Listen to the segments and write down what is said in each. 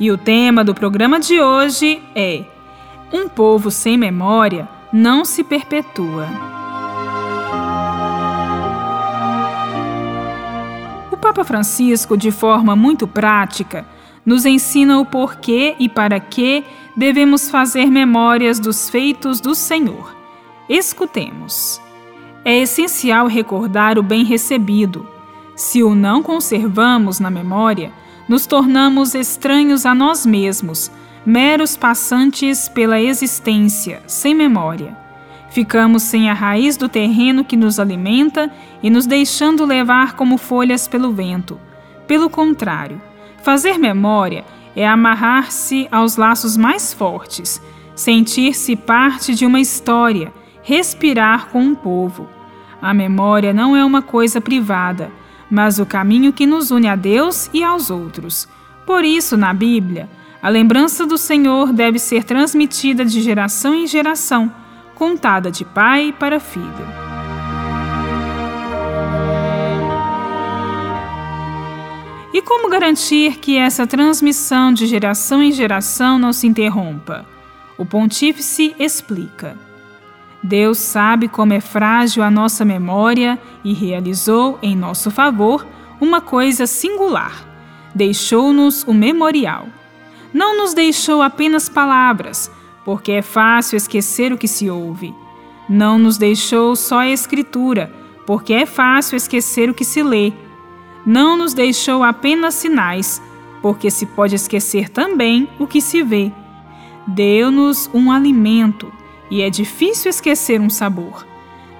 E o tema do programa de hoje é: Um povo sem memória não se perpetua. O Papa Francisco, de forma muito prática, nos ensina o porquê e para que devemos fazer memórias dos feitos do Senhor. Escutemos. É essencial recordar o bem recebido. Se o não conservamos na memória, nos tornamos estranhos a nós mesmos, meros passantes pela existência, sem memória. Ficamos sem a raiz do terreno que nos alimenta e nos deixando levar como folhas pelo vento. Pelo contrário, fazer memória é amarrar-se aos laços mais fortes, sentir-se parte de uma história, respirar com um povo. A memória não é uma coisa privada, mas o caminho que nos une a Deus e aos outros. Por isso, na Bíblia, a lembrança do Senhor deve ser transmitida de geração em geração, contada de pai para filho. E como garantir que essa transmissão de geração em geração não se interrompa? O pontífice explica. Deus sabe como é frágil a nossa memória e realizou em nosso favor uma coisa singular. Deixou-nos o memorial. Não nos deixou apenas palavras, porque é fácil esquecer o que se ouve. Não nos deixou só a escritura, porque é fácil esquecer o que se lê. Não nos deixou apenas sinais, porque se pode esquecer também o que se vê. Deu-nos um alimento e é difícil esquecer um sabor.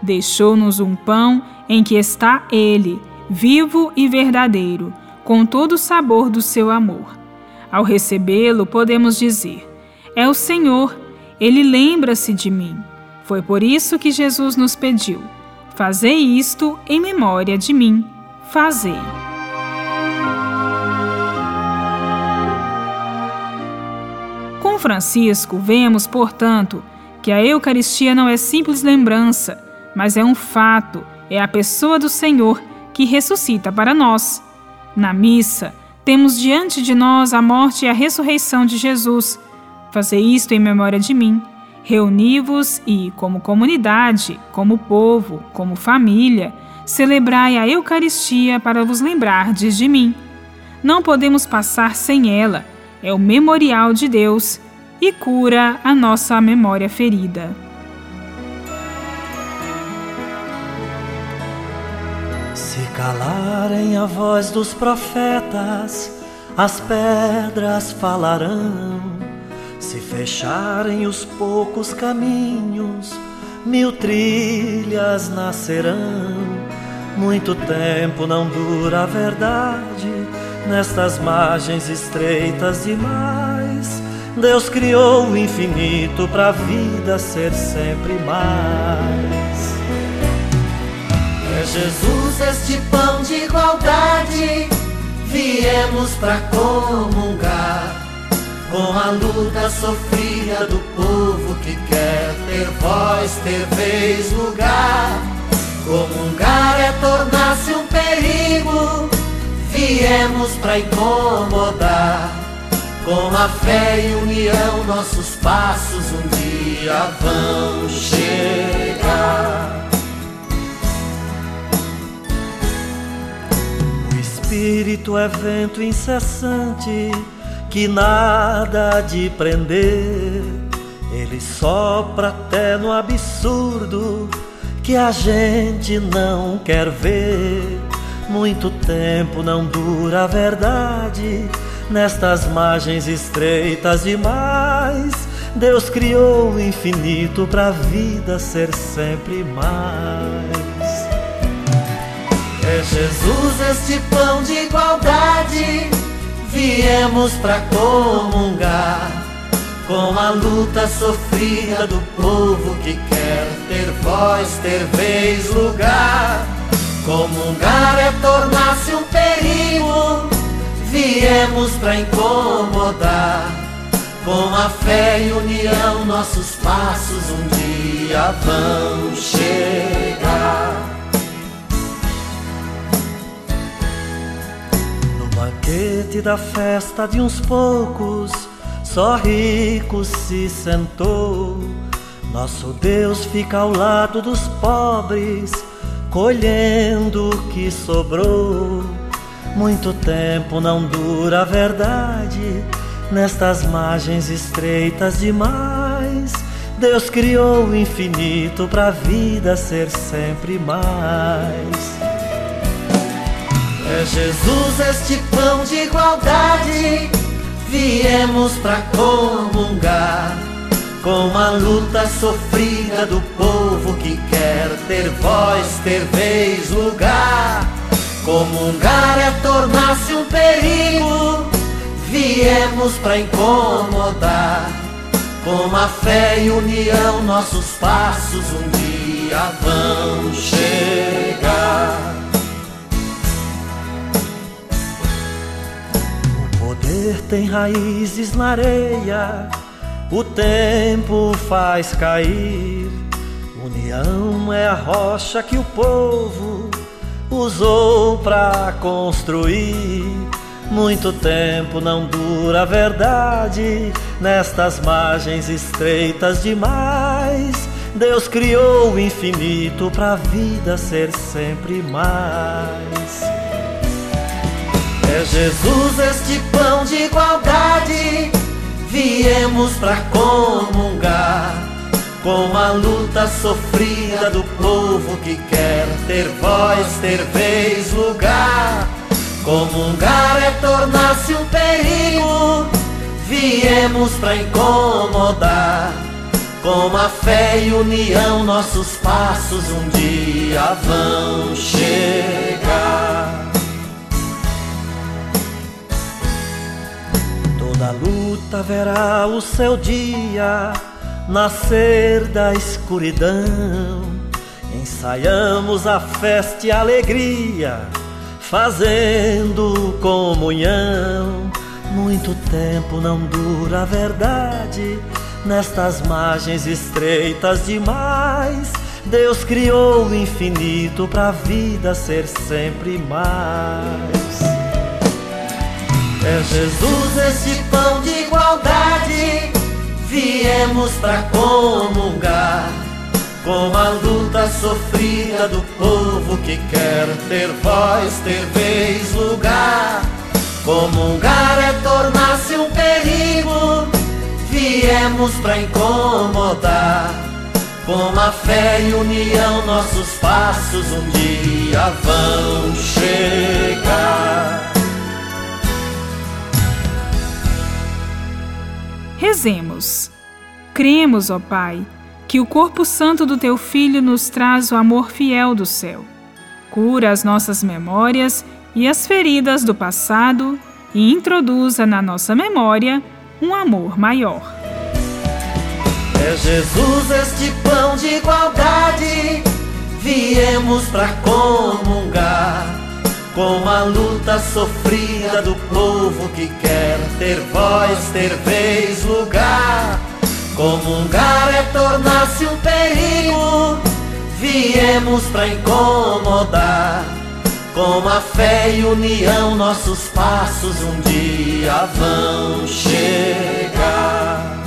Deixou-nos um pão em que está Ele, vivo e verdadeiro, com todo o sabor do seu amor. Ao recebê-lo, podemos dizer: É o Senhor, ele lembra-se de mim. Foi por isso que Jesus nos pediu: Fazei isto em memória de mim. Fazei. Com Francisco, vemos, portanto, que a Eucaristia não é simples lembrança, mas é um fato, é a pessoa do Senhor que ressuscita para nós. Na missa, temos diante de nós a morte e a ressurreição de Jesus. Fazei isto em memória de mim. Reuni-vos e, como comunidade, como povo, como família, celebrai a Eucaristia para vos lembrardes de mim. Não podemos passar sem ela, é o memorial de Deus e cura a nossa memória ferida. Se calarem a voz dos profetas, as pedras falarão. Se fecharem os poucos caminhos, mil trilhas nascerão. Muito tempo não dura a verdade nestas margens estreitas demais Deus criou o infinito para a vida ser sempre mais. É Jesus este pão de igualdade, viemos para comungar com a luta sofrida do povo que quer ter voz, ter vez, lugar. Comungar é tornar-se um perigo, viemos para incomodar com a fé e união, nossos passos um dia vão chegar. O Espírito é vento incessante que nada de prender. Ele sopra até no absurdo que a gente não quer ver. Muito tempo não dura a verdade Nestas margens estreitas demais, Deus criou o infinito para a vida ser sempre mais. É Jesus este pão de igualdade, viemos para comungar com a luta sofrida do povo que quer ter voz, ter vez, lugar. Comungar é tornar-se um perigo, viemos para incomodar. Com a fé e união, nossos passos um dia vão chegar. No banquete da festa de uns poucos, só rico se sentou. Nosso Deus fica ao lado dos pobres, colhendo o que sobrou. Muito tempo não dura a verdade nestas margens estreitas demais. Deus criou o infinito para a vida ser sempre mais. É Jesus este pão de igualdade, viemos para comungar com a luta sofrida do povo que quer ter voz, ter vez, lugar. Comungar é tornar-se um perigo viemos para incomodar. Com a fé e união, nossos passos um dia vão chegar. O poder tem raízes na areia, o tempo faz cair. União é a rocha que o povo usou para construir muito tempo não dura a verdade, nestas margens estreitas demais. Deus criou o infinito para a vida ser sempre mais. É Jesus este pão de igualdade, viemos para comungar com a luta sofrida do povo que quer ter voz, ter vez, lugar Comungar é tornar-se um perigo, viemos para incomodar. Com a fé e união, nossos passos um dia vão chegar. Toda luta verá o seu dia nascer da escuridão. Ensaiamos a festa e a alegria fazendo comunhão. Muito tempo não dura a verdade, nestas margens estreitas demais. Deus criou o infinito para a vida ser sempre mais. É Jesus esse pão de igualdade, viemos para comungar com a luta sofrida do povo que quer ter voz, ter vez, lugar. Comungar é tornar-se um perigo, viemos para incomodar. Com a fé e união, nossos passos um dia vão chegar. Rezemos. Cremos, ó Pai que o corpo santo do teu Filho nos traz o amor fiel do céu. Cura as nossas memórias e as feridas do passado e introduza na nossa memória um amor maior. É Jesus este pão de igualdade, viemos para comungar com a luta sofrida do povo que quer ter voz, ter vez, lugar Comungar é tornar-se um perigo, viemos para incomodar. Com a fé e união, nossos passos um dia vão chegar.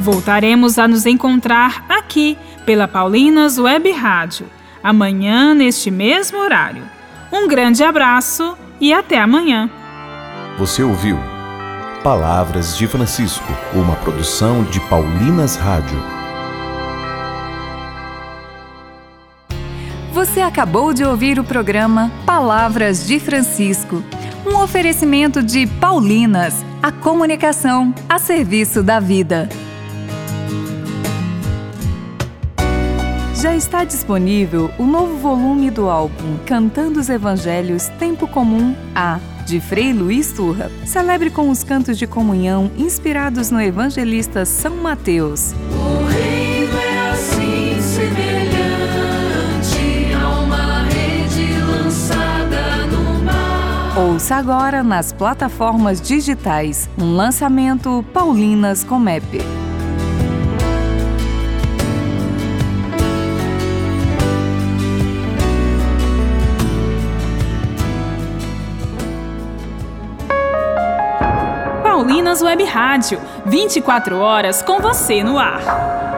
Voltaremos a nos encontrar aqui pela Paulinas Web Rádio, amanhã neste mesmo horário. Um grande abraço e até amanhã. Você ouviu? Palavras de Francisco, uma produção de Paulinas Rádio. Você acabou de ouvir o programa Palavras de Francisco, um oferecimento de Paulinas, a comunicação a serviço da vida. Já está disponível o novo volume do álbum Cantando os Evangelhos Tempo Comum A de Frei Luiz Turra. Celebre com os cantos de comunhão inspirados no evangelista São Mateus. O reino é assim semelhante a uma rede lançada no mar. Ouça agora nas plataformas digitais um lançamento Paulinas Comep. Paulinas Web Rádio, 24 horas com você no ar.